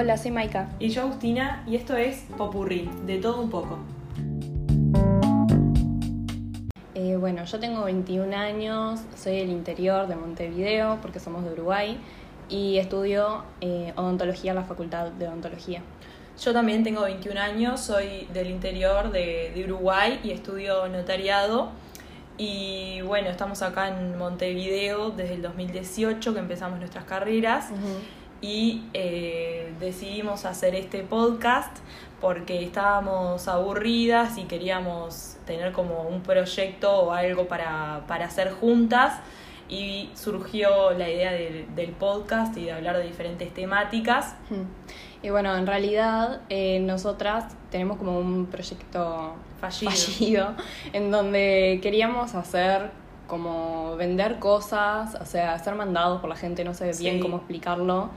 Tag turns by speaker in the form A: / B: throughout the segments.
A: Hola, soy Maika.
B: Y yo Agustina, y esto es Popurrí, de todo un poco.
A: Eh, bueno, yo tengo 21 años, soy del interior de Montevideo, porque somos de Uruguay, y estudio eh, odontología en la Facultad de Odontología.
B: Yo también tengo 21 años, soy del interior de, de Uruguay y estudio notariado. Y bueno, estamos acá en Montevideo desde el 2018 que empezamos nuestras carreras y eh, decidimos hacer este podcast porque estábamos aburridas y queríamos tener como un proyecto o algo para, para hacer juntas y surgió la idea del, del podcast y de hablar de diferentes temáticas.
A: Ujú. Y bueno, en realidad eh, nosotras tenemos como un proyecto
B: Fallido.
A: fallido en donde queríamos hacer como vender cosas, o sea, hacer mandados por la gente, no sé bien
B: Sí.
A: cómo explicarlo,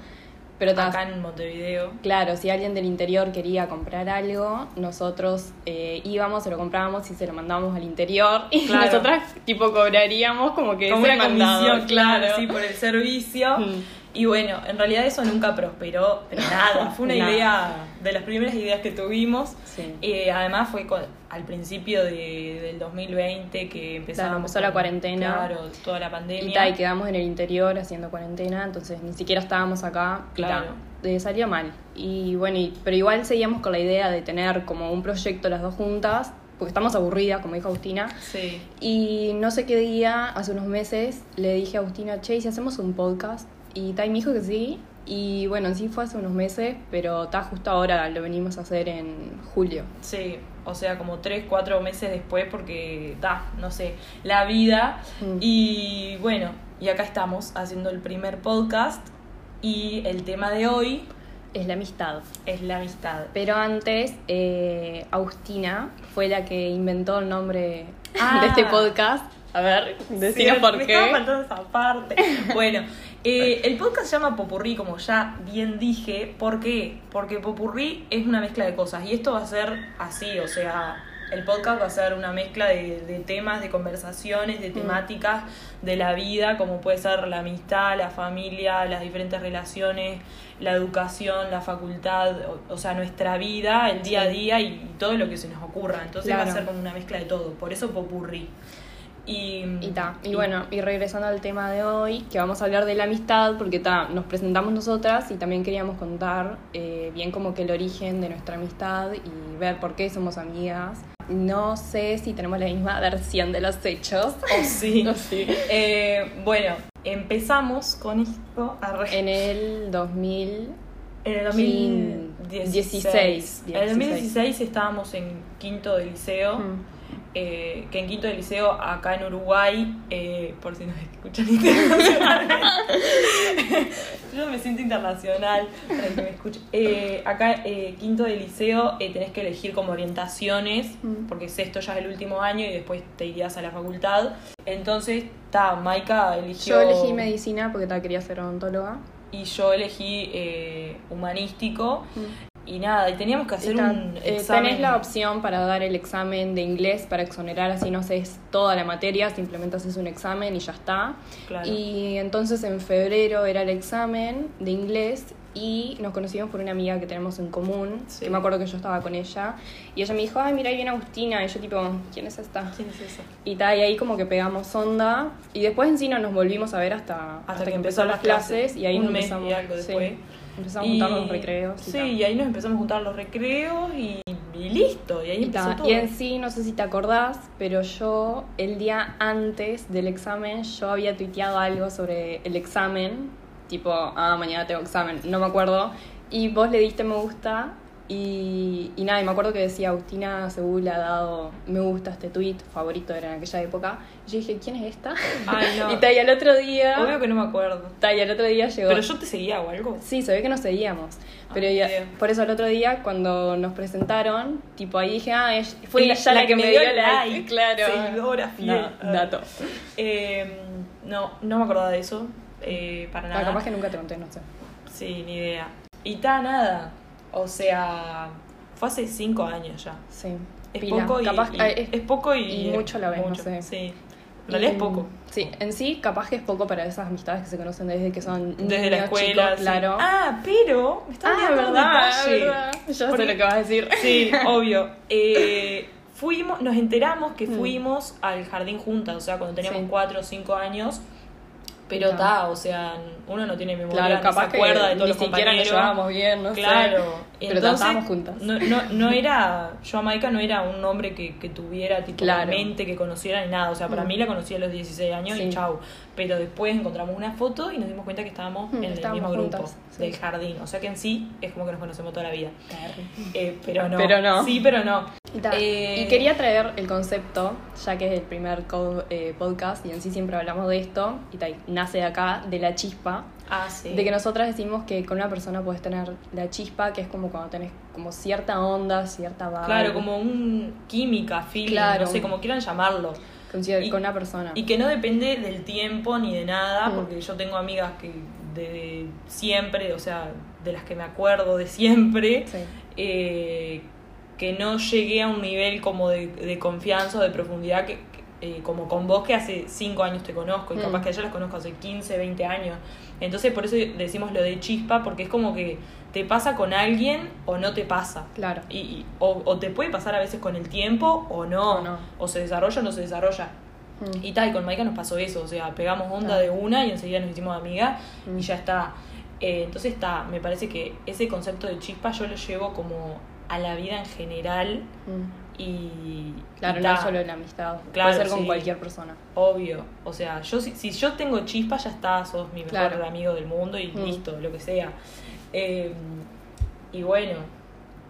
A: pero
B: Acá en Montevideo.
A: Claro, si alguien del interior quería comprar algo, nosotros eh, íbamos, se lo comprábamos y se lo mandábamos al interior y
B: Claro.
A: nosotras tipo cobraríamos como que
B: Como una comisión, claro, sí, por el servicio.
A: Mm.
B: Y bueno, en realidad eso nunca prosperó, pero nada, fue una
A: Nada.
B: idea de las primeras ideas que tuvimos.
A: Sí.
B: Eh, además fue con- al principio de- del 2020 que empezamos.
A: empezó la cuarentena.
B: Claro, toda la
A: Y,
B: pandemia.
A: ta, y quedamos en el interior haciendo cuarentena, entonces ni siquiera estábamos acá. y ta,
B: Claro.
A: eh, salió mal. Y bueno, y- pero igual seguíamos con la idea de tener como un proyecto las dos juntas, porque estamos aburridas, como dijo Agustina.
B: Sí,
A: Y no sé qué día, hace unos meses, le dije a Agustina, che, ¿y si hacemos un podcast? Y Tai me dijo que sí. Y bueno, en sí fue hace unos meses, pero está justo ahora lo venimos a hacer en julio.
B: sí. O sea, como tres, cuatro meses después, porque da, no sé, la vida.
A: Mm.
B: Y bueno, y acá estamos haciendo el primer podcast. Y el tema de hoy
A: Es la amistad.
B: es la amistad.
A: Pero antes, eh, Agustina fue la que inventó el nombre
B: Ah.
A: de este podcast. A ver, decinos
B: Sí,
A: por
B: me
A: qué.
B: estaba esa parte. Bueno, eh, el podcast se llama Popurrí, como ya bien dije. ¿Por qué? Porque Popurrí es una mezcla de cosas. Y esto va a ser así, o sea, el podcast va a ser una mezcla de, de temas, de conversaciones,
A: Mm.
B: de temáticas de la vida, como puede ser la amistad, la familia, las diferentes relaciones, la educación, la facultad, o, o sea, nuestra vida, el día a día y todo lo que se nos ocurra. Entonces va a ser como una mezcla de todo. Por eso Popurrí. Y,
A: Y ta, y bueno, y regresando al tema de hoy, que vamos a hablar de la amistad, porque ta, nos presentamos nosotras y también queríamos contar eh, bien como que el origen de nuestra amistad y ver por qué somos amigas. No sé si tenemos la misma versión de los hechos.
B: Oh, sí.
A: Sí.
B: Eh, bueno, empezamos con esto arre-
A: En el 2000...
B: en el 2016.
A: 16.
B: En el 2016 estábamos en quinto de liceo.
A: Mm.
B: Eh, que en quinto de liceo, acá en Uruguay, eh, por si nos escuchan internacionalmente. Yo me siento internacional para que me escuche. Eh, acá, eh, quinto de liceo, tenés que elegir como orientaciones,
A: Mm.
B: porque sexto ya es el último año y después te irías a la facultad. Entonces, ta, Maika eligió.
A: Yo elegí medicina porque ta, quería ser odontóloga.
B: Y yo elegí humanístico. Y nada, y teníamos que hacer
A: Y ta,
B: un
A: eh,
B: examen.
A: tenés la opción para dar el examen de inglés para exonerar, así no haces toda la materia, simplemente haces un examen y ya está.
B: Claro.
A: Y entonces en febrero era el examen de inglés y nos conocimos por una amiga que tenemos en común,
B: Sí.
A: que me acuerdo que yo estaba con ella, y ella me dijo, ay, mira, ahí viene Agustina, y yo tipo, ¿quién es esta?
B: ¿Quién es esa?
A: Y, ta, y ahí como que pegamos onda, y después en sí no nos volvimos a ver hasta, hasta, que, empezó las clases, y ahí
B: un
A: nos
B: mes
A: empezamos,
B: y algo
A: sí, empezamos a juntar los recreos. y
B: Sí,
A: ta.
B: y ahí nos empezamos a juntar los recreos y, y listo. Y ahí
A: Y,
B: empezó
A: ta,
B: todo.
A: y en sí, no sé si te acordás, pero yo el día antes del examen, yo había tuiteado algo sobre el examen, tipo, ah, mañana tengo examen, no me acuerdo, y vos le diste me gusta, y, y nada, y me acuerdo que decía, Agustina Según le ha dado me gusta este tweet, favorito era en aquella época, y yo dije, ¿quién es esta?
B: Ay, no.
A: y ta, y al otro día,
B: Obvio que no me acuerdo.
A: ta, y al otro día llegó...
B: Pero yo te seguía o algo.
A: Sí, se ve que nos seguíamos. Pero
B: Ah,
A: ya-
B: bien.
A: por eso el otro día, cuando nos presentaron, tipo ahí dije, ah, ella- fue
B: La-
A: ella la, que, me dio like. Claro.
B: Seguidora fiel.
A: No, dato.
B: Eh, no, no me acordaba de eso. eh, para
A: Ah,
B: nada.
A: capaz que nunca te conté, no sé.
B: Sí, ni idea. Y ta, nada. O sea, fue hace cinco años ya.
A: Sí.
B: Es
A: Pila.
B: poco y,
A: Capaz,
B: y-
A: es-
B: es poco y,
A: y mucho a la vez, no
B: mucho,
A: sé.
B: Sí. En realidad es poco.
A: Sí, en sí, capaz que es poco para esas amistades que se conocen desde que son
B: Desde la escuela.
A: chicos,
B: sí.
A: claro.
B: Ah, pero. Me estaba
A: Ah, verdad, verdad. Yo sé lo que vas a decir.
B: Sí, obvio. Eh, fuimos, nos enteramos que
A: Mm.
B: fuimos al jardín juntas, o sea, cuando teníamos
A: Sí.
B: 4 o 5 años. Pero
A: Está.
B: o sea, uno no tiene memoria,
A: Claro, capaz
B: se acuerda
A: que
B: de todos
A: ni
B: los
A: siquiera nos llevábamos bien, no sé.
B: Claro,
A: Pero
B: entonces,
A: estábamos juntas.
B: No, no, no era, yo a Maika no era un nombre que, que tuviera tipo
A: Claro.
B: mente, que conociera ni nada. O sea, para
A: Mm.
B: mí la conocí a los 16 años y
A: Sí.
B: chau. Pero después encontramos una foto y nos dimos cuenta que estábamos
A: Mm,
B: en el mismo grupo
A: juntas, sí.
B: del jardín. O sea que en sí es como que nos conocemos toda la vida. Eh, pero no.
A: Pero no.
B: Sí, pero no.
A: Y,
B: Eh,
A: y quería traer el concepto, ya que es el primer eh, podcast y en sí siempre hablamos de esto, y nace de acá, de la chispa,
B: Ah, sí.
A: de que nosotras decimos que con una persona puedes tener la chispa, que es como cuando tenés como cierta onda, cierta vibe.
B: Claro, como un química, feeling,
A: Claro.
B: no sé, como quieran llamarlo.
A: con,
B: y-
A: con una persona.
B: Y que no depende del tiempo ni de nada,
A: Mm.
B: porque yo tengo amigas que de siempre, o sea, de las que me acuerdo de siempre,
A: Sí.
B: eh, que no llegué a un nivel como de, de confianza o de profundidad que, que, eh, como con vos que hace 5 años te conozco y
A: Mm.
B: capaz que yo las conozco hace 15, 20 años. Entonces por eso decimos lo de chispa, porque es como que te pasa con alguien o no te pasa.
A: Claro.
B: Y, y- o, o te puede pasar a veces con el tiempo o no.
A: O no.
B: O se desarrolla o no se desarrolla.
A: Mm.
B: Y tal, y con Maika nos pasó eso, o sea, pegamos onda
A: Claro.
B: de una y enseguida nos hicimos amigas
A: Mm.
B: y ya está. Eh, entonces está, me parece que ese concepto de chispa yo lo llevo como a la vida en general
A: Mm.
B: Y...
A: Claro,
B: y
A: no solo en la amistad,
B: Claro,
A: puede ser con
B: sí.
A: cualquier persona.
B: Obvio, o sea, yo si, si yo tengo chispa ya está, sos mi mejor
A: Claro.
B: amigo del mundo y
A: Mm.
B: listo, lo que sea. Eh, y bueno,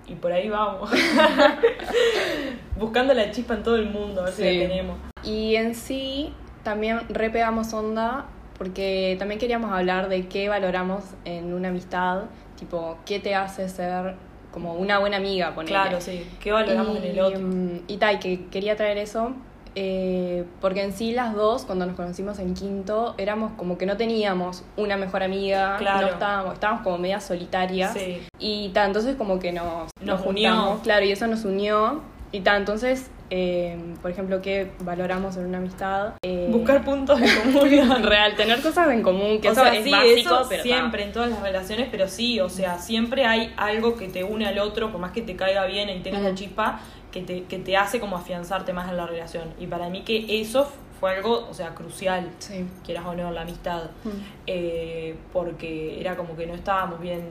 B: y por ahí vamos. Buscando la chispa en todo el mundo, a ver si la tenemos.
A: Y en sí, también repegamos onda porque también queríamos hablar de qué valoramos en una amistad, tipo, qué te hace ser como una buena amiga, ponele.
B: Claro, sí. ¿Qué valoramos en el otro?
A: Y tal, que quería traer eso, eh, porque en sí las dos, cuando nos conocimos en quinto, éramos como que no teníamos una mejor amiga,
B: Claro.
A: no estábamos, estábamos como medias solitarias.
B: Sí.
A: Y ta, entonces como que nos,
B: Nos unió.
A: juntamos, claro, y eso nos unió. Y ta, entonces, eh, por ejemplo, ¿qué valoramos en una amistad? Eh,
B: Buscar puntos de comunión.
A: real, tener cosas en común, que
B: o
A: eso
B: sea,
A: es
B: sí,
A: básico,
B: eso
A: pero ta.
B: siempre en todas las relaciones, pero sí, o sea, siempre hay algo que te une al otro, por más que te caiga bien y tengas la
A: Ujú.
B: chispa, que te, que te hace como afianzarte más en la relación. Y para mí que eso fue algo, o sea, crucial,
A: Sí.
B: quieras o no, en la amistad.
A: Mm.
B: Eh, porque era como que no estábamos bien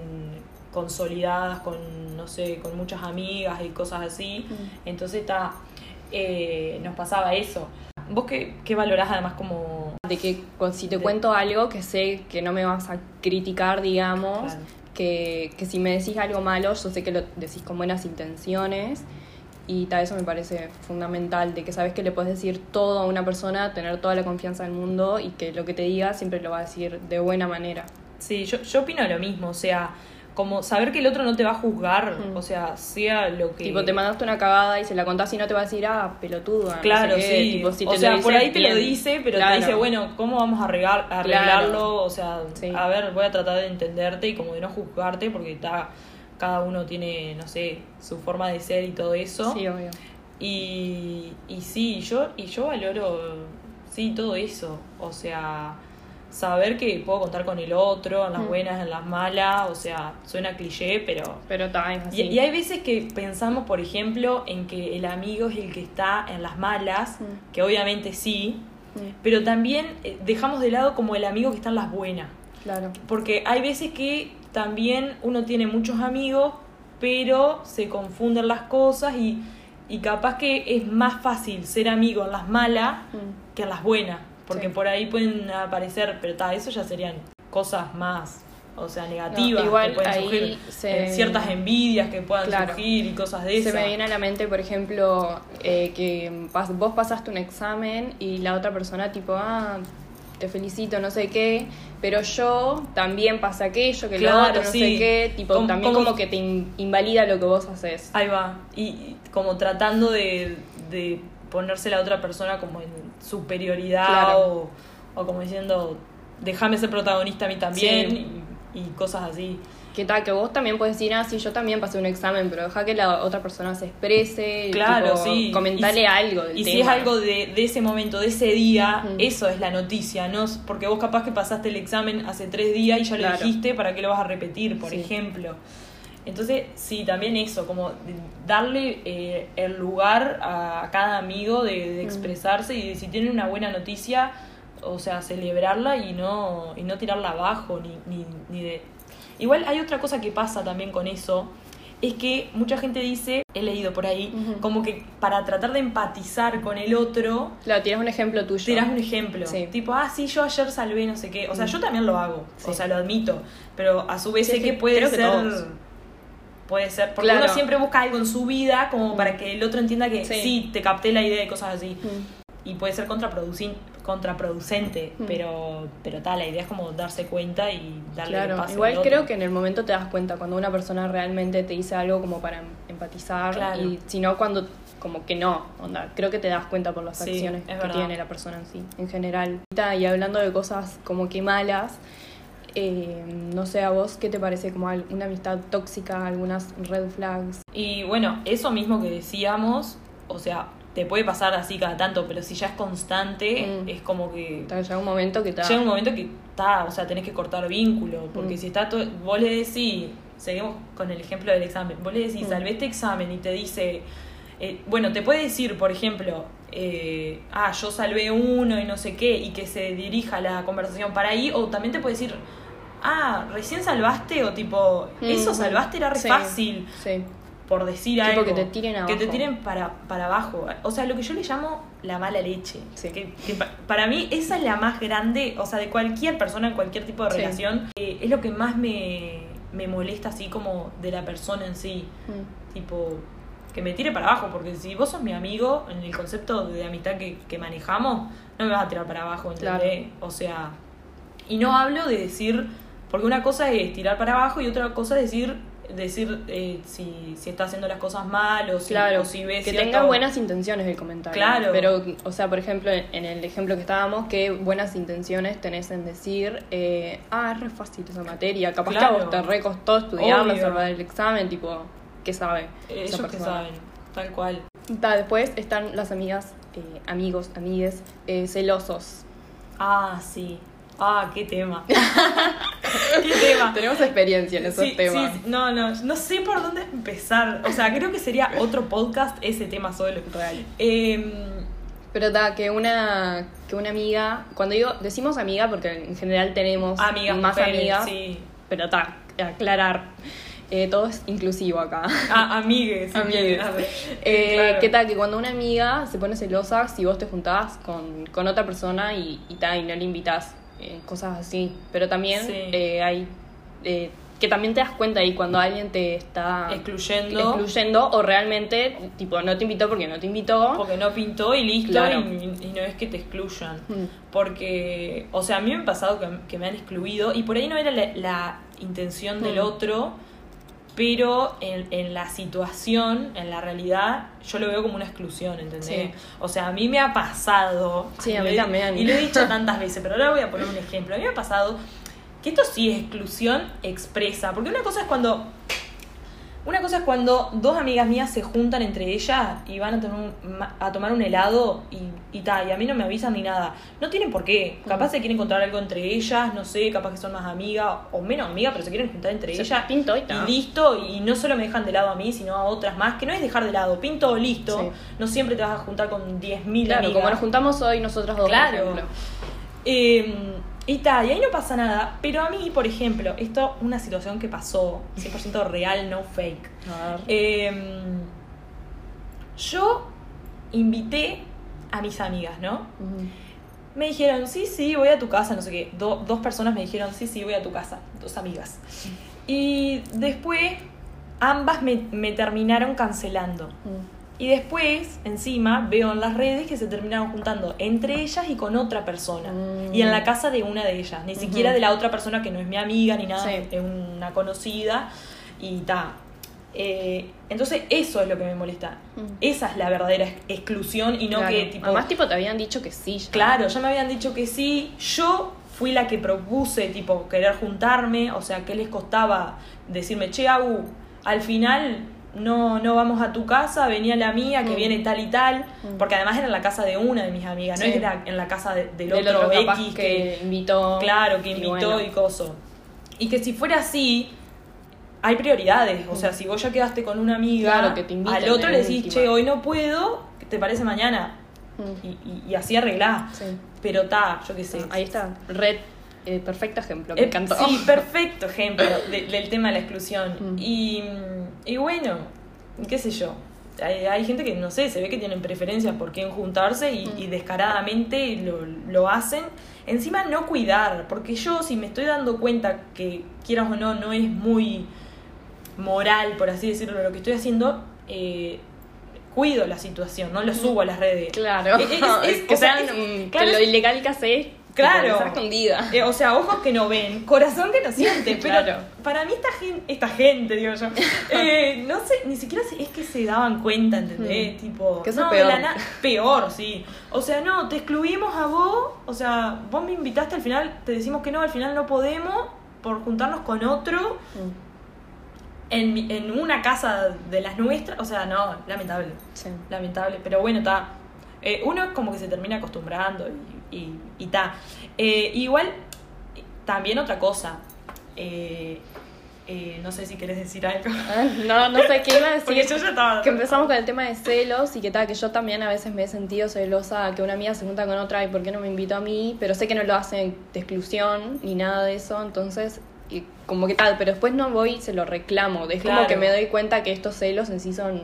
B: consolidadas con, no sé, con muchas amigas y cosas así.
A: Mm.
B: Entonces está, eh, nos pasaba eso. ¿Vos qué, qué valorás además como...
A: De que si te
B: De-
A: cuento algo que sé que no me vas a criticar, digamos,
B: Claro.
A: que, que si me decís algo malo, yo sé que lo decís con buenas intenciones. Y tal, eso me parece fundamental, de que sabes que le puedes decir todo a una persona, tener toda la confianza del mundo y que lo que te diga siempre lo va a decir de buena manera.
B: Sí, yo, yo opino lo mismo, o sea, como saber que el otro no te va a juzgar,
A: Mm.
B: o sea, sea lo que...
A: Tipo, te mandaste una cagada y se la contás y no te va a decir, ah, pelotuda. no
B: Claro,
A: sé
B: sí.
A: Tipo, si
B: o sea, por ahí te lo dice, pero
A: Claro.
B: te dice, bueno, ¿cómo vamos a arreglar, arreglarlo?
A: Claro.
B: O sea,
A: Sí.
B: a ver, voy a tratar de entenderte y como de no juzgarte porque está, cada uno tiene, no sé, su forma de ser y todo eso.
A: Sí, obvio.
B: Y, y sí, yo, y yo valoro, sí, todo eso. O sea, saber que puedo contar con el otro, en las
A: Mm.
B: buenas, en las malas, o sea, suena cliché, pero...
A: Pero así.
B: Y, y hay veces que pensamos, por ejemplo, en que el amigo es el que está en las malas,
A: Mm.
B: que obviamente sí,
A: Mm,
B: pero también eh, dejamos de lado como el amigo que está en las buenas.
A: Claro.
B: Porque hay veces que también uno tiene muchos amigos, pero se confunden las cosas y, y capaz que es más fácil ser amigo en las malas
A: Mm.
B: que en las buenas. Porque
A: Sí.
B: por ahí pueden aparecer, pero ta, eso ya serían cosas más, o sea, negativas.
A: No, igual
B: que pueden surgir,
A: se-
B: eh, ciertas envidias que puedan
A: Claro.
B: surgir y cosas de
A: Se
B: esas.
A: me viene a la mente, por ejemplo, eh, que pas- vos pasaste un examen y la otra persona tipo, ah, te felicito, no sé qué, pero yo también pasa aquello, que
B: Claro,
A: lo otro, no
B: sí.
A: sé qué, tipo,
B: Como-
A: también
B: como-
A: como que te in- invalida lo que vos haces.
B: Ahí va. Y, y como tratando de, de ponerse la otra persona como en superioridad
A: Claro.
B: o, o como diciendo, déjame ser protagonista a mí también.
A: Sí.
B: Y, y cosas así.
A: Que tal, que vos también puedes decir, ah, sí, yo también pasé un examen, pero deja que la otra persona se exprese.
B: Claro,
A: tipo,
B: sí. Y si-
A: algo. Del
B: Y si es algo de, de ese momento, de ese día, eso es la noticia, ¿no? Porque vos capaz que pasaste el examen hace tres días y ya lo
A: Claro.
B: dijiste, ¿para qué lo vas a repetir, por
A: Sí.
B: ejemplo? Entonces, sí, también eso, como darle eh, el lugar a cada amigo de, de
A: Mm.
B: expresarse y de si tienen una buena noticia, o sea, celebrarla y no, y no tirarla abajo, ni, ni, ni de... Igual hay otra cosa que pasa también con eso, es que mucha gente dice, he leído por ahí, como que para tratar de empatizar con el otro,
A: Claro, tienes un ejemplo tuyo.
B: tiras un ejemplo.
A: Sí.
B: Tipo, ah, sí, yo ayer salvé no sé qué. O sea,
A: Mm.
B: yo también lo hago.
A: Sí.
B: O sea, lo admito. Pero a su vez
A: Sí,
B: sé que puede
A: creo que
B: ser.
A: todos.
B: Puede ser. Porque
A: Claro.
B: uno siempre busca algo en su vida como
A: Mm.
B: para que el otro entienda que
A: Sí.
B: sí, te capté la idea y cosas así.
A: Mm.
B: Y puede ser contraproducin- contraproducente.
A: Mm.
B: Pero, pero tal, la idea es como darse cuenta y darle el
A: Claro,
B: pase
A: igual
B: al otro.
A: creo que en el momento te das cuenta cuando una persona realmente te dice algo como para em- empatizar
B: Claro.
A: y si no cuando como que no, onda, creo que te das cuenta por las
B: Sí,
A: acciones
B: es
A: que
B: verdad.
A: tiene la persona en sí, en general. Y hablando de cosas como que malas, eh, no sé a vos qué te parece como una amistad tóxica, algunas red flags.
B: Y bueno, eso mismo que decíamos, o sea, te puede pasar así cada tanto, pero si ya es constante,
A: Mm.
B: es como que
A: Llega un momento que te
B: llega un momento que está, o sea, tenés que cortar vínculo, porque
A: Mm.
B: si está todo, vos le decís, seguimos con el ejemplo del examen, vos le decís,
A: Mm.
B: salvé este examen y te dice, eh, bueno, te puede decir, por ejemplo, eh, ah, yo salvé uno y no sé qué, y que se dirija la conversación para ahí, o también te puede decir, ah, recién salvaste, o tipo, eso
A: Mm,
B: salvaste era re
A: sí,
B: fácil,
A: Sí.
B: por decir
A: Tipo
B: algo.
A: que te tiren
B: Que te
A: abajo.
B: tiren para, para abajo. O sea, lo que yo le llamo la mala leche.
A: Sí.
B: Que, que pa- para mí esa es la más grande, o sea, de cualquier persona en cualquier tipo de relación. eh, es lo que más me, me molesta así como de la persona en sí.
A: Mm.
B: Tipo, que me tire para abajo. Porque si vos sos mi amigo, en el concepto de amistad que, que manejamos, no me vas a tirar para abajo, ¿entendés? O sea, y no hablo de decir, porque una cosa es tirar para abajo y otra cosa es decir decir eh, si, si está haciendo las cosas mal o si,
A: Claro,
B: o si ves
A: que
B: cierto-
A: tenga buenas intenciones el comentario.
B: Claro.
A: Pero, o sea, por ejemplo, en el ejemplo que estábamos, ¿qué buenas intenciones tenés en decir, eh, ah, es re fácil esa materia, capaz que a
B: Claro.
A: vos te re costó estudiarla, salvar el examen, tipo, ¿qué sabe?
B: Eh, ellos que saben, tal cual.
A: Ta, después están las amigas, eh, amigos, amigues, eh, celosos.
B: Ah, sí. Ah, qué tema. qué tema.
A: Tenemos experiencia en esos
B: Sí,
A: temas.
B: sí, no, no, no sé por dónde empezar. O sea, creo que sería otro podcast ese tema solo.
A: Real.
B: Em,
A: Pero ta, que una, que una amiga, cuando digo, decimos amiga porque en general tenemos
B: amigas,
A: más
B: mujeres,
A: amigas,
B: Sí.
A: pero ta, aclarar, eh, todo es inclusivo acá.
B: Ah, amigues.
A: Amigues. Eh,
B: claro.
A: ¿Qué tal? Que cuando una amiga se pone celosa si vos te juntás con, con otra persona y, y, ta, y no le invitas cosas así. Pero también
B: Sí.
A: eh, hay. eh, que también te das cuenta ahí cuando alguien te está
B: Excluyendo.
A: excluyendo o realmente, tipo, no te invitó porque no te invitó.
B: Porque no pintó y listo,
A: Claro.
B: y, y no es que te excluyan.
A: Mm.
B: Porque, o sea, a mí me ha pasado que, que me han excluido y por ahí no era la, la intención del
A: Mm.
B: otro, pero en, en la situación, en la realidad, yo lo veo como una exclusión, ¿entendés?
A: Sí.
B: O sea, a mí me ha pasado.
A: Sí, a mí también.
B: Y lo he dicho tantas veces, pero ahora voy a poner un ejemplo. A mí me ha pasado que esto sí es exclusión expresa, porque una cosa es cuando una cosa es cuando dos amigas mías se juntan entre ellas y van a, tomar un, a tomar un helado y, y tal, y a mí no me avisan ni nada. No tienen por qué. Capaz se quieren encontrar algo entre ellas, no sé, capaz que son más amigas o menos amigas, pero se quieren juntar entre
A: Se
B: ellas.
A: pintó y
B: listo, y no solo me dejan de lado a mí, sino a otras más, que no es dejar de lado, pinto, listo.
A: Sí.
B: No siempre te vas a juntar con 10.000
A: Claro,
B: amigas.
A: como nos juntamos hoy nosotros dos,
B: Claro.
A: por ejemplo.
B: Eh, y tal, y ahí no pasa nada. Pero a mí, por ejemplo, esto, una situación que pasó, 100% real, no fake.
A: A ver.
B: Eh, yo invité a mis amigas, ¿no? Me dijeron, sí, sí, voy a tu casa, no sé qué. Do- dos personas me dijeron, sí, sí, voy a tu casa. Dos amigas. Y después, ambas me, me terminaron cancelando.
A: Mm.
B: Y después, encima, veo en las redes que se terminaron juntando entre ellas y con otra persona.
A: Mm.
B: Y en la casa de una de ellas. Ni siquiera de la otra persona que no es mi amiga ni nada,
A: Sí.
B: es una conocida. Y ta. Eh, entonces, eso es lo que me molesta.
A: Mm.
B: Esa es la verdadera ex- exclusión y no
A: Claro.
B: que tipo.
A: Además, tipo, te habían dicho que sí. ya.
B: Claro, ya me habían dicho que sí. Yo fui la que propuse, tipo, querer juntarme, o sea, ¿qué les costaba decirme, che, Agu, al final no, no vamos a tu casa, venía la mía que
A: Mm.
B: viene tal y tal,
A: Mm.
B: porque además era en la casa de una de mis amigas, no
A: Sí.
B: es que era en la casa de- del,
A: Del
B: otro, X
A: que invitó.
B: Claro, que
A: y
B: invitó
A: bueno.
B: y coso. Y que si fuera así, hay prioridades. O sea, si vos ya quedaste con una amiga,
A: Claro, que te inviten
B: al otro le decís,
A: última.
B: che, hoy no puedo, ¿qué ¿te parece mañana?
A: Mm.
B: Y, y- y así arreglás.
A: Sí.
B: Pero ta, yo qué sé.
A: Ahí está. Red, eh, perfecto ejemplo. Me
B: Eh,
A: encantó.
B: Sí, perfecto ejemplo de- del tema de la exclusión.
A: Mm.
B: Y, y bueno, qué sé yo. Hay, hay gente que, no sé, se ve que tienen preferencias por quién juntarse y,
A: Mm.
B: y descaradamente lo, lo hacen. Encima no cuidar, porque yo si me estoy dando cuenta que quieras o no, no es muy moral, por así decirlo, lo que estoy haciendo, eh, cuido la situación, no lo subo a las redes.
A: Claro.
B: Es- es- es-
A: que
B: sea,
A: mm,
B: claro,
A: lo ilegal que haces.
B: Claro.
A: escondida.
B: Eh, o sea, ojos que no ven, corazón que no siente. Pero
A: Claro.
B: para mí esta gente, esta gente, digo yo, eh, no sé, ni siquiera es que se daban cuenta, ¿entendés?
A: Mm.
B: Tipo,
A: Que eso
B: no, de la
A: peor.
B: peor, sí. O sea, no, te excluimos a vos, o sea, vos me invitaste al final, te decimos que no, al final no podemos por juntarnos con otro
A: Mm,
B: en, en una casa de las nuestras. O sea, no, lamentable
A: Sí.
B: lamentable, pero bueno, está. uno es como que se termina acostumbrando y, y, y ta. Eh, igual, también otra cosa. Eh, eh, no sé si querés decir algo.
A: No, no sé qué iba a
B: Porque
A: decir.
B: yo ya estaba.
A: Que empezamos con el tema de celos y que tal, que yo también a veces me he sentido celosa que una amiga se junta con otra y por qué no me invitó a mí, pero sé que no lo hacen de exclusión ni nada de eso, entonces y como que tal, pero después no voy y se lo reclamo, es como que me doy cuenta que estos celos en sí son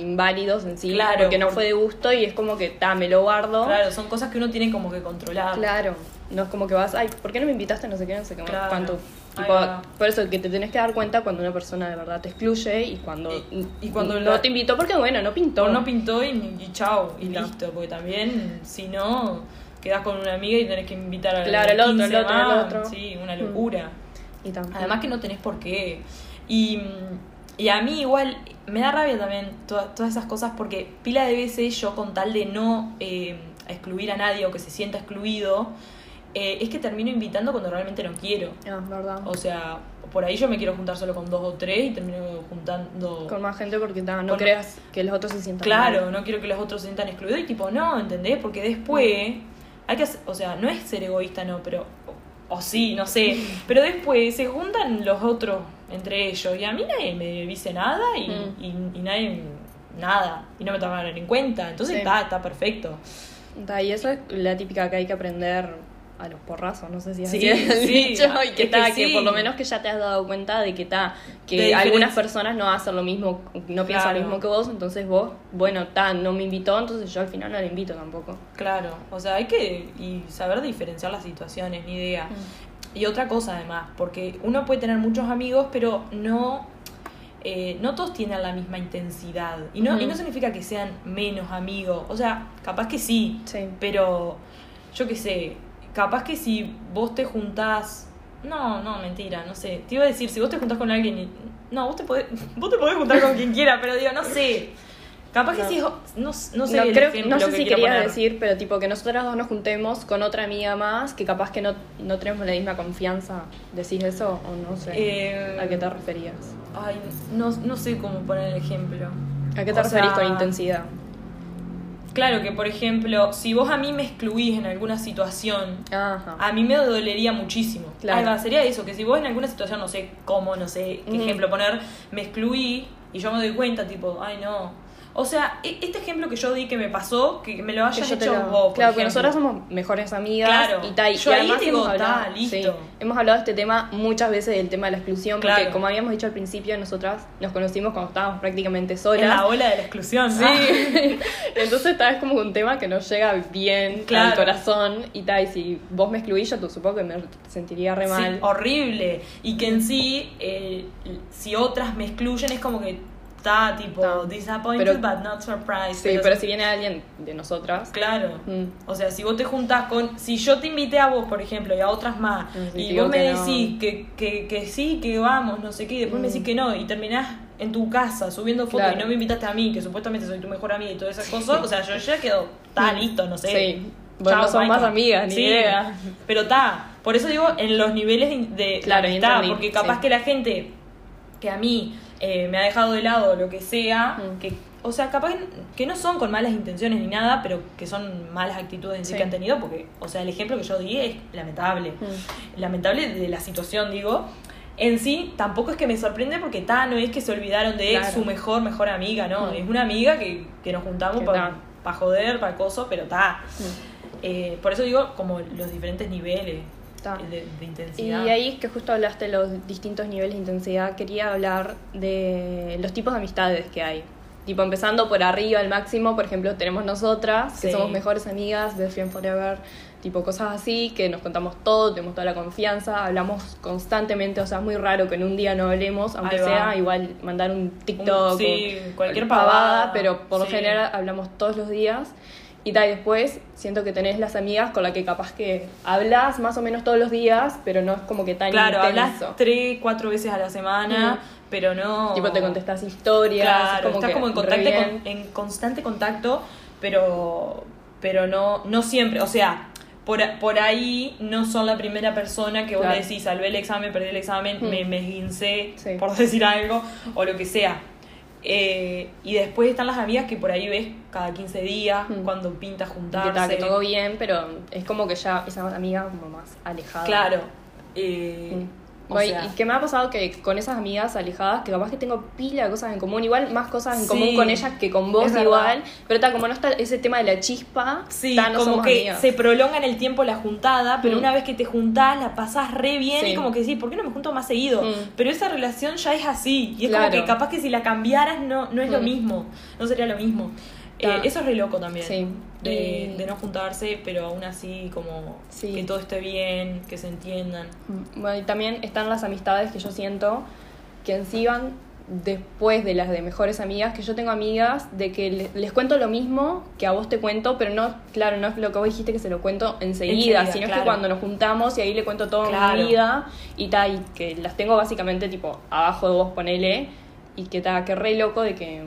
A: inválidos en sí,
B: Claro,
A: porque no fue de gusto y es como que ta, me lo guardo.
B: Claro, son cosas que uno tiene como que controlar.
A: Claro, no es como que vas, ay, ¿por qué no me invitaste? No sé qué, no sé qué,
B: Claro.
A: cuánto. Tipo, por eso que te tenés que dar cuenta cuando una persona de verdad te excluye y cuando,
B: Y- y cuando
A: no
B: la-
A: te invitó porque bueno, no pintó.
B: No pintó y, y chao, y listo. Porque también, si no, quedás con una amiga y tenés que invitar a
A: Claro, el otro, el
B: 15
A: otro, el otro.
B: Sí, una
A: Mm.
B: locura.
A: Y tan-
B: Además que no tenés por qué. Y, y a mí igual me da rabia también toda- todas esas cosas porque pila de veces yo con tal de no eh, excluir a nadie o que se sienta excluido, eh, es que termino invitando cuando realmente no quiero.
A: Ah, verdad.
B: O sea, por ahí yo me quiero juntar solo con dos o tres y termino juntando...
A: Con más gente porque no creas que los otros se sientan
B: Claro,
A: mal.
B: no quiero que los otros se sientan excluidos y tipo, no, ¿entendés? Porque después hay que, hacer- o sea, no es ser egoísta, no, pero, o, sí, no sé, pero después se juntan los otros entre ellos y a mí nadie me dice nada y,
A: Mm.
B: y, y nadie, nada, y no me toman en cuenta, entonces
A: Sí.
B: está, está perfecto.
A: Y eso es la típica que hay que aprender a los porrazos, no sé si así
B: Sí,
A: es
B: sí,
A: dicho, y que,
B: es que
A: ta, que
B: sí.
A: por lo menos que ya te has dado cuenta de que ta, que
B: De
A: algunas personas no hacen lo mismo, no piensan
B: Claro.
A: lo mismo que vos, entonces vos, bueno, ta, no me invitó, entonces yo al final no le invito tampoco.
B: Claro, o sea, hay que y saber diferenciar las situaciones, ni idea.
A: Mm.
B: Y otra cosa además, porque uno puede tener muchos amigos, pero no, eh, no todos tienen la misma intensidad. Y no, y no significa que sean menos amigos. O sea, capaz que sí,
A: Sí.
B: pero yo qué sé, capaz que si vos te juntás... No, no, mentira, no sé. Te iba a decir, si vos te juntás con alguien... y- No, vos te podés, vos te podés juntar con quien quiera, pero digo, no sé. Capaz que sí, es- no, no sé
A: No, creo, no sé
B: que
A: si quería
B: poner.
A: decir, pero tipo que nosotras dos nos juntemos con otra amiga más, que capaz que no, no tenemos la misma confianza. ¿Decís eso o no sé?
B: Eh,
A: ¿A qué te referías?
B: Ay, no, no sé cómo poner el ejemplo.
A: ¿A qué te
B: o
A: referís
B: sea,
A: con intensidad?
B: Claro que, por ejemplo, si vos a mí me excluís en alguna situación,
A: Ajá.
B: a mí me dolería muchísimo.
A: Claro.
B: Sería eso, que si vos en alguna situación, no sé cómo, no sé qué ejemplo poner, me excluí y yo me doy cuenta, tipo, ay no. O sea, e- este ejemplo que yo di que me pasó, que me lo hayas
A: te
B: hecho
A: lo-
B: vos. por
A: claro, que nosotras somos mejores amigas
B: Claro.
A: y tal.
B: Yo
A: y
B: ahí
A: además
B: digo,
A: hemos hablado,
B: ta, listo.
A: sí, hemos hablado de este tema muchas veces, del tema de la exclusión, porque
B: Claro.
A: como habíamos dicho al principio, nosotras nos conocimos cuando estábamos prácticamente
B: En
A: solas.
B: la ola de la exclusión.
A: Sí, entonces esta es como un tema que nos llega bien
B: Claro.
A: al corazón y tal, y si vos me excluís yo supongo que me sentiría re
B: Sí,
A: mal.
B: horrible. Y que en sí, eh, si otras me excluyen, es como que está tipo
A: Ta.
B: disappointed
A: Pero-
B: but not surprised.
A: sí, pero, si viene alguien de nosotras,
B: Claro.
A: Mm.
B: O sea, si vos te juntás con. Si yo te invité a vos, por ejemplo, y a otras más,
A: Mm,
B: y vos me
A: que no.
B: decís que, que, que sí, que vamos, no sé qué, y después me
A: Mm.
B: decís que no, y terminás en tu casa subiendo fotos
A: Claro.
B: y no me invitaste a mí, que supuestamente soy tu mejor amiga y todas esas cosas, o sea, yo ya quedo, está
A: Mm.
B: listo, no sé.
A: Sí. Bueno, no
B: Michael.
A: más amigas, ni
B: Sí,
A: idea.
B: Pero está, Por eso digo, en los niveles de, de
A: Claro,
B: amistad, porque capaz
A: sí.
B: que la gente que a mí eh, me ha dejado de lado lo que sea,
A: Mm.
B: que, o sea, capaz que no son con malas intenciones ni nada, pero que son malas actitudes en sí,
A: Sí.
B: que han tenido, porque, o sea, el ejemplo que yo di es lamentable.
A: Mm.
B: Lamentable de la situación, digo. En sí, tampoco es que me sorprende porque ta, no es que se olvidaron de
A: Claro.
B: su mejor, mejor amiga, ¿no?
A: Mm.
B: Es una amiga que, que nos juntamos para
A: ta.
B: joder, para coso, pero ta. Eh, por eso digo, como los diferentes niveles
A: Ta.
B: de, de
A: Y
B: intensidad.
A: ahí es que justo hablaste de los distintos niveles de intensidad, quería hablar de los tipos de amistades que hay. Tipo, empezando por arriba al máximo, por ejemplo, tenemos nosotras, que
B: Sí.
A: somos mejores amigas, best friend forever, tipo cosas así, que nos contamos todo, tenemos toda la confianza, hablamos constantemente, o sea, es muy raro que en un día no hablemos, aunque sea igual mandar un TikTok,
B: Un- sí,
A: o
B: cualquier pavada,
A: pero por lo
B: sí.
A: general hablamos todos los días. Y tal, y después siento que tenés las amigas con las que capaz que hablas más o menos todos los días, pero no es como que tan
B: Claro, hablas
A: intenso.
B: tres, cuatro veces a la semana, pero no.
A: Tipo, te contestas historias.
B: Claro,
A: es como
B: estás
A: que
B: como en, contacto con- en constante contacto, pero, pero no, no siempre. O sea, por, por ahí no son la primera persona que vos
A: Claro.
B: le decís, salvé el examen, perdí el examen,
A: Mm.
B: me, me
A: Sí.
B: por decir algo, o lo que sea. Eh, y después están las amigas que por ahí ves cada 15 días,
A: Mm.
B: cuando pinta
A: Que,
B: juntarse.
A: tal, que todo bien, pero es como que ya esa amiga como más alejada.
B: Claro. Eh,
A: Mm.
B: O
A: y-
B: sea,
A: y que me ha pasado que con esas amigas alejadas, que capaz que tengo pila de cosas en común, igual más cosas en
B: Sí,
A: común con ellas que con vos igual, pero está como no está ese tema de la chispa,
B: Sí,
A: ta, no
B: como que
A: amigas.
B: se prolonga en el tiempo la juntada, pero
A: Mm.
B: una vez que te juntás la pasás re bien
A: Sí.
B: y como que sí, ¿por qué no me junto más seguido?
A: Mm.
B: Pero esa relación ya es así y es
A: Claro.
B: como que capaz que si la cambiaras no, no es lo
A: Mm.
B: mismo, no sería lo mismo. Eh, eso es re loco también,
A: Sí.
B: de,
A: Y-
B: de no juntarse, pero aún así como
A: Sí.
B: que todo esté bien, que se entiendan.
A: Mm, Bueno, y también están las amistades que yo siento que en sí van después de las de mejores amigas, que yo tengo amigas de que le- les, cuento lo mismo que a vos te cuento, pero no, claro, no es lo que vos dijiste que se lo cuento enseguida,
B: Enseguida,
A: sino es que cuando nos juntamos y ahí le cuento toda
B: Claro.
A: mi vida y tal, y que las tengo básicamente tipo abajo de vos, ponele, y que tal, que re loco de que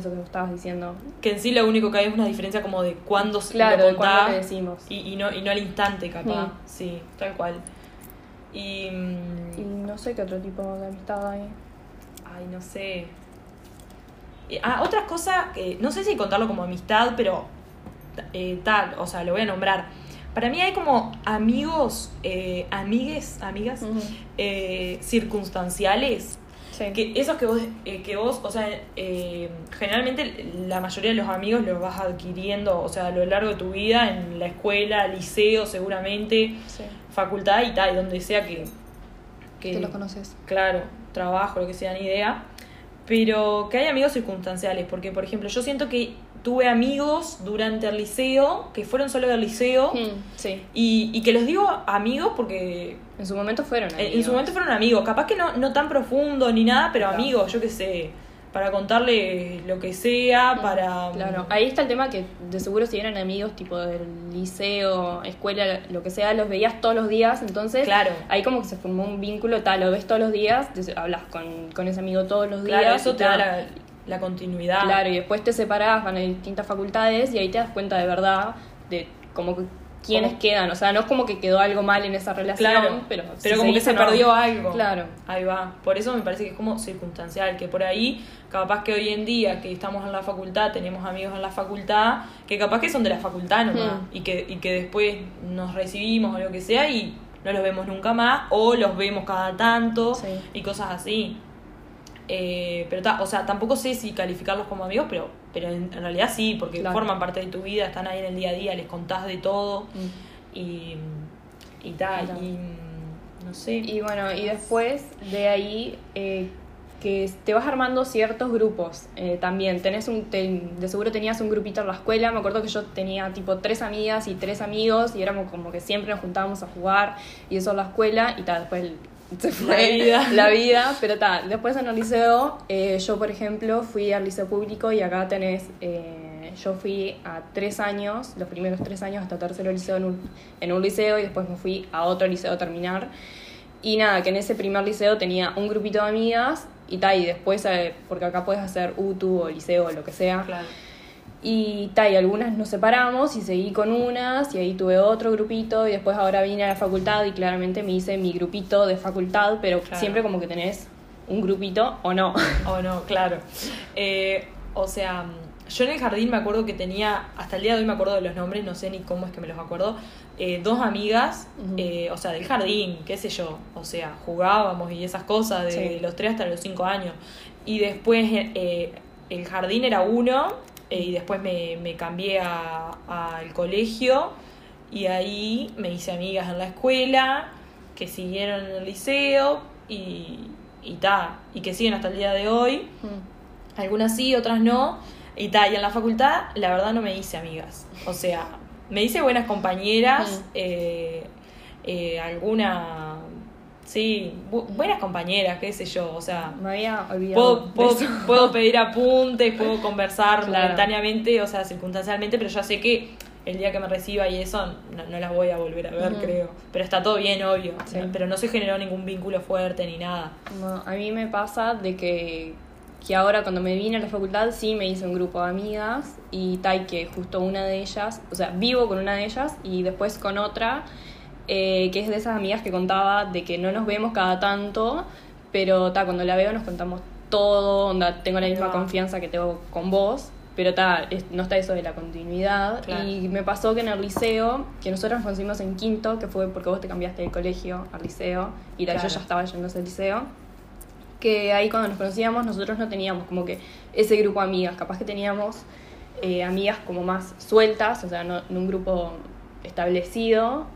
A: eso que estabas diciendo.
B: Que en sí lo único que hay es una diferencia como de cuándo se
A: Claro,
B: lo
A: de cuando
B: contás
A: le decimos.
B: y, y no, y no al instante capaz,
A: Mm.
B: sí, tal cual. Y... mm,
A: Y no sé qué otro tipo de amistad hay.
B: Ay, no sé. Eh, Ah, otra cosa, que no sé si contarlo como amistad, pero eh, tal, o sea, lo voy a nombrar. Para mí hay como amigos, eh, amigues, amigas, eh, circunstanciales.
A: Sí.
B: Que esos que vos, eh, que vos, o sea, eh, generalmente la mayoría de los amigos los vas adquiriendo, o sea, a lo largo de tu vida, en la escuela, liceo, seguramente,
A: Sí.
B: facultad y tal, y donde sea que, que,
A: Que los conoces.
B: claro, trabajo, lo que sea, ni idea. Pero que hay amigos circunstanciales, porque por ejemplo, yo siento que tuve amigos durante el liceo, que fueron solo del liceo,
A: Mm, Sí.
B: y, y que los digo amigos porque
A: En su momento fueron.
B: en, en
A: amigos.
B: su momento fueron amigos, capaz que no, no tan profundo ni nada, pero
A: Claro.
B: amigos, yo qué sé, para contarle lo que sea,
A: Mm,
B: para...
A: Claro, ahí está el tema que de seguro si eran amigos tipo del liceo, escuela, lo que sea, los veías todos los días, entonces
B: Claro.
A: ahí como que se formó un vínculo, tal, lo ves todos los días, hablas con, con ese amigo todos los días.
B: Claro, eso te da la, la continuidad.
A: Claro, y después te separás, van a distintas facultades y ahí te das cuenta de verdad de como que quiénes
B: Como-
A: quedan, o sea, no es como que quedó algo mal en esa relación,
B: Claro,
A: pero,
B: pero
A: si
B: como que se
A: no.
B: perdió algo.
A: Claro.
B: Ahí va. Por eso me parece que es como circunstancial, que por ahí, capaz que hoy en día que estamos en la facultad, tenemos amigos en la facultad, que capaz que son de la facultad nomás,
A: Hmm.
B: y, que, y que después nos recibimos o lo que sea y no los vemos nunca más, o los vemos cada tanto,
A: Sí.
B: y cosas así. Eh, pero ta- o sea, tampoco sé si calificarlos como amigos, pero, pero en, en realidad sí, porque
A: Claro.
B: forman parte de tu vida, están ahí en el día a día, les contás de todo
A: Mm.
B: y, y tal,
A: Claro.
B: y no sé.
A: Y bueno, y después de ahí eh, que te vas armando ciertos grupos eh, también. Tenés un, te- de seguro tenías un grupito en la escuela. Me acuerdo que yo tenía tipo tres amigas y tres amigos y éramos como que siempre nos juntábamos a jugar y eso en la escuela y tal, después se fue
B: La vida.
A: la vida, pero tal. Después en el liceo, eh, yo por ejemplo fui al liceo público y acá tenés... eh, yo fui a tres años, los primeros tres años hasta tercero liceo en un, en un liceo y después me fui a otro liceo a terminar. Y nada, que en ese primer liceo tenía un grupito de amigas y tal, y después, eh, porque acá puedes hacer UTU o liceo o lo que sea.
B: Claro.
A: Y tal, y algunas nos separamos y seguí con unas y ahí tuve otro grupito y después ahora vine a la facultad y claramente me hice mi grupito de facultad, pero
B: Claro.
A: siempre como que tenés un grupito o no.
B: O no, claro. Eh, o sea, yo en el jardín me acuerdo que tenía, hasta el día de hoy me acuerdo de los nombres, no sé ni cómo es que me los acuerdo, eh, dos amigas, eh, o sea, del jardín, qué sé yo, o sea, jugábamos y esas cosas de
A: Sí.
B: los 3 hasta los 5 años. Y después el jardín era uno, eh, y después me, me cambié a- al colegio, y ahí me hice amigas en la escuela, que siguieron en el liceo, y, y ta, y que siguen hasta el día de hoy. Algunas sí, otras no. Y tal, y en la facultad, la verdad, no me hice amigas. O sea, me hice buenas compañeras,
A: Mm.
B: eh, eh, alguna. Sí, bu- buenas compañeras, qué sé yo. O sea,
A: Me había olvidado.
B: puedo, puedo, pedir apuntes, puedo conversar
A: Claro.
B: momentáneamente, o sea, circunstancialmente, pero ya sé que el día que me reciba y eso, no, no las voy a volver a ver, creo. Pero está todo bien, obvio.
A: Sí.
B: No- pero no se generó ningún vínculo fuerte ni nada.
A: No, a mí me pasa de que, que ahora cuando me vine a la facultad sí me hice un grupo de amigas y tal que justo una de ellas, o sea, vivo con una de ellas y después con otra, eh, que es de esas amigas que contaba de que no nos vemos cada tanto, pero ta, cuando la veo nos contamos todo, onda, tengo la misma
B: Ah.
A: confianza que tengo con vos. Pero ta, no está eso de la continuidad.
B: Claro.
A: Y me pasó que en el liceo, que nosotros nos conocimos en quinto, que fue porque vos te cambiaste de colegio al liceo, y
B: Claro.
A: yo ya estaba yendo a ese liceo que ahí cuando nos conocíamos nosotros no teníamos como que ese grupo de amigas, capaz que teníamos eh, amigas como más sueltas, o sea, no, no un grupo establecido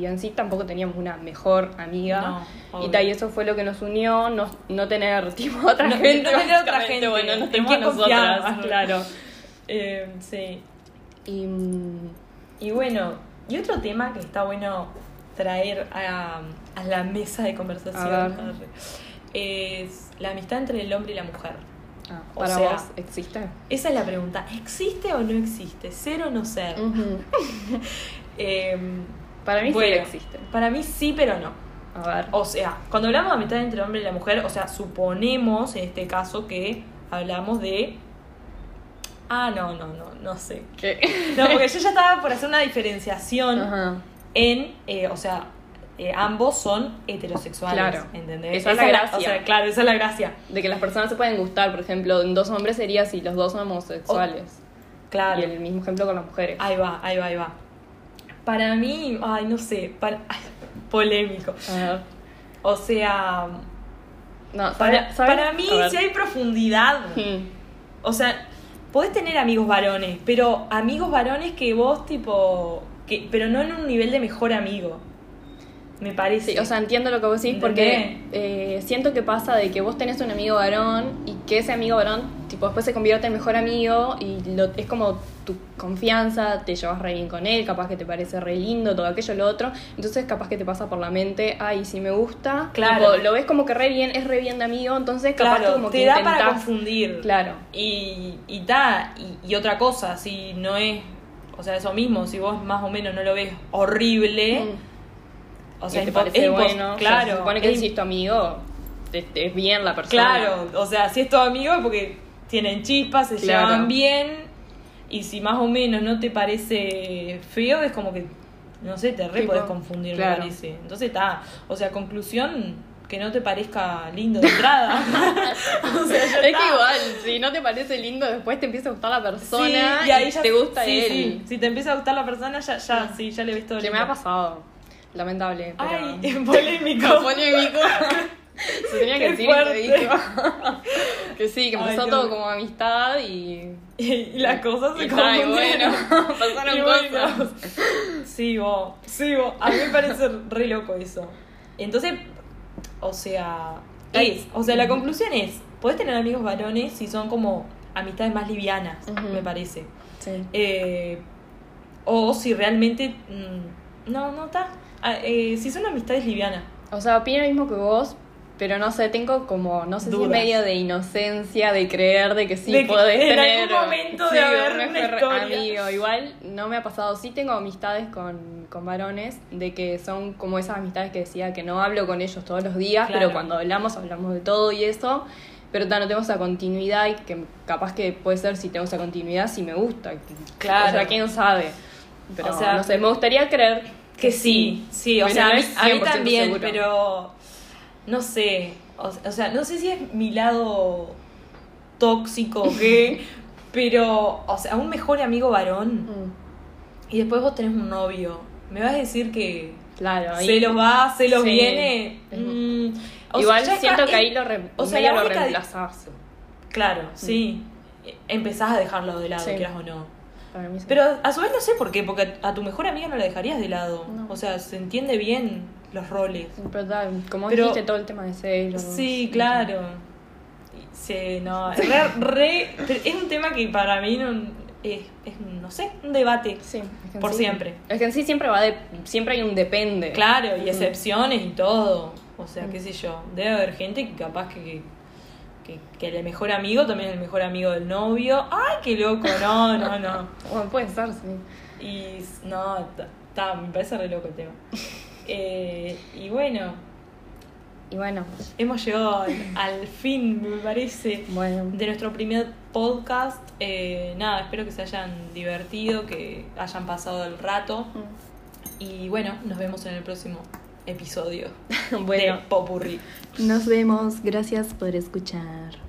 A: y en sí tampoco teníamos una mejor amiga.
B: No,
A: y tal, y eso fue lo que nos unió, no, no tener tipo otra
B: No-
A: gente.
B: no tener otra gente,
A: Bueno,
B: en
A: nos tenemos nosotras, claro.
B: Eh, sí.
A: Y, mm,
B: Y bueno, y otro tema que está bueno traer a, a la mesa de conversación es la amistad entre el hombre y la mujer.
A: ah,
B: O
A: para
B: sea-
A: vos existe.
B: Esa es la pregunta. ¿Existe o no existe? ¿Ser o no ser? Eh,
A: Para mí
B: bueno,
A: sí existe.
B: Para mí sí, pero no.
A: A ver.
B: O sea, cuando hablamos de amistad entre el hombre y la mujer, o sea, suponemos en este caso que hablamos de... Ah, no, no, no, no sé.
A: ¿Qué?
B: No, porque yo ya estaba por hacer una diferenciación
A: Ajá.
B: en, eh, o sea, eh, ambos son heterosexuales,
A: Claro.
B: ¿entendés?
A: Esa es la gracia.
B: O sea, claro, esa es la gracia.
A: De que las personas se pueden gustar, por ejemplo, en dos hombres sería si los dos son homosexuales.
B: Claro.
A: Y el mismo ejemplo con las mujeres.
B: Ahí va, ahí va, ahí va. Para mí, ay, no sé, para, ay, polémico. O sea,
A: No,
B: para, para mí, si hay profundidad,
A: Hmm.
B: o sea, podés tener amigos varones, pero amigos varones que vos, tipo, que, pero no en un nivel de mejor amigo. Me parece.
A: Sí, o sea, entiendo lo que vos decís porque eh, siento que pasa de que vos tenés un amigo varón y que ese amigo varón, tipo, después se convierte en mejor amigo y lo, es como tu confianza, te llevas re bien con él, capaz que te parece re lindo, todo aquello, lo otro. Entonces, capaz que te pasa por la mente, ay, si me gusta.
B: Claro.
A: Tipo, lo ves como que re bien, es re bien de amigo, entonces capaz
B: claro,
A: que como
B: te
A: que
B: da
A: intentás-
B: para confundir.
A: Claro.
B: Y, y ta, y, y otra cosa, si no es, o sea, eso mismo, si vos más o menos no lo ves horrible,
A: Mm.
B: O sea,
A: Y te parece bueno, o sea,
B: claro,
A: se supone que
B: es
A: si es tu amigo, es bien la persona.
B: Claro, o sea, si es tu amigo es porque tienen chispas, se
A: Claro.
B: llevan bien, y si más o menos no te parece feo, es como que, no sé, te re podés confundir,
A: claro.
B: me parece. Entonces está, o sea, conclusión, que no te parezca lindo de entrada. o sea, ya
A: Es que igual, si no te parece lindo, después te empieza a gustar la persona
B: Sí, y ahí ya
A: te gusta
B: sí,
A: él.
B: sí. Si te empieza a gustar la persona, ya, ya, sí, ya le ves todo
A: Que me ha pasado. Lamentable. Pero...
B: Ay, polémico.
A: polémico. Se tenía que decir dijo. que sí, que empezó todo como amistad y.
B: y las cosas se confundieron.
A: bueno, pasaron
B: Y bueno.
A: cosas.
B: Sí, vos, sí, vos. A mí me parece re loco eso. Entonces, o sea, es, o sea, la conclusión es, podés tener amigos varones si son como amistades más livianas, me parece.
A: Sí.
B: Eh, o si realmente, mm, no, no está. Ah, eh, si son amistades livianas.
A: O sea, opino lo mismo que vos, pero no sé, tengo como, no sé si
B: Dudas.
A: medio de inocencia, de creer de que sí
B: De que
A: podés
B: en
A: tener.
B: algún momento
A: sí,
B: de haber
A: un
B: una
A: mejor
B: historia.
A: amigo. Igual no me ha pasado. Sí tengo amistades con, con varones, de que son como esas amistades que decía que no hablo con ellos todos los días,
B: Claro.
A: pero cuando hablamos, hablamos de todo y eso. pero ta, no tengo esa continuidad y que capaz que puede ser si tengo esa continuidad si me gusta.
B: Claro.
A: O sea, quién sabe. Pero
B: O sea,
A: no sé, me gustaría creer
B: Que sí, sí, o sea, a
A: no
B: mí,
A: es
B: a mí
A: 100%
B: también,
A: seguro.
B: pero no sé, o, sea, no sé si es mi lado tóxico o qué, pero, o sea, un mejor amigo varón
A: Mm,
B: y después vos tenés un novio, ¿me vas a decir que
A: Claro,
B: se los va, se los
A: Sí.
B: viene? Mm,
A: Igual
B: sea,
A: siento
B: está,
A: que ahí lo, re-
B: o sea,
A: medio lo reemplazás.
B: Claro, sí, empezás a dejarlo de lado,
A: Sí.
B: quieras o no.
A: Para mí sí.
B: Pero a su vez no sé por qué, porque a tu mejor amiga no la dejarías de lado.
A: No.
B: O sea, se entiende bien los roles.
A: Pero ta, como
B: Pero-
A: dijiste todo el tema de celos.
B: Sí, claro. Sí, no, es re, es un tema que para mí no, es, es, no sé, un debate.
A: Sí, es que
B: Por
A: sí-
B: siempre.
A: Es que en sí siempre va de, siempre hay un depende.
B: Claro, y
A: Mm.
B: excepciones y todo. O sea,
A: Mm.
B: qué sé yo. Debe haber gente que capaz que, que, que el mejor amigo también es el mejor amigo del novio. ¡Ay, qué loco! No, no, no.
A: Bueno, puede ser, sí.
B: Y no, ta, me parece re loco el tema. Eh, y bueno,
A: Y bueno,
B: hemos llegado al, al fin, me parece.
A: bueno.
B: de nuestro primer podcast. Eh, nada, espero que se hayan divertido, que hayan pasado el rato.
A: Mm.
B: Y bueno, nos vemos en el próximo episodio
A: Bueno,
B: de Popurrí.
A: nos vemos. Gracias por escuchar.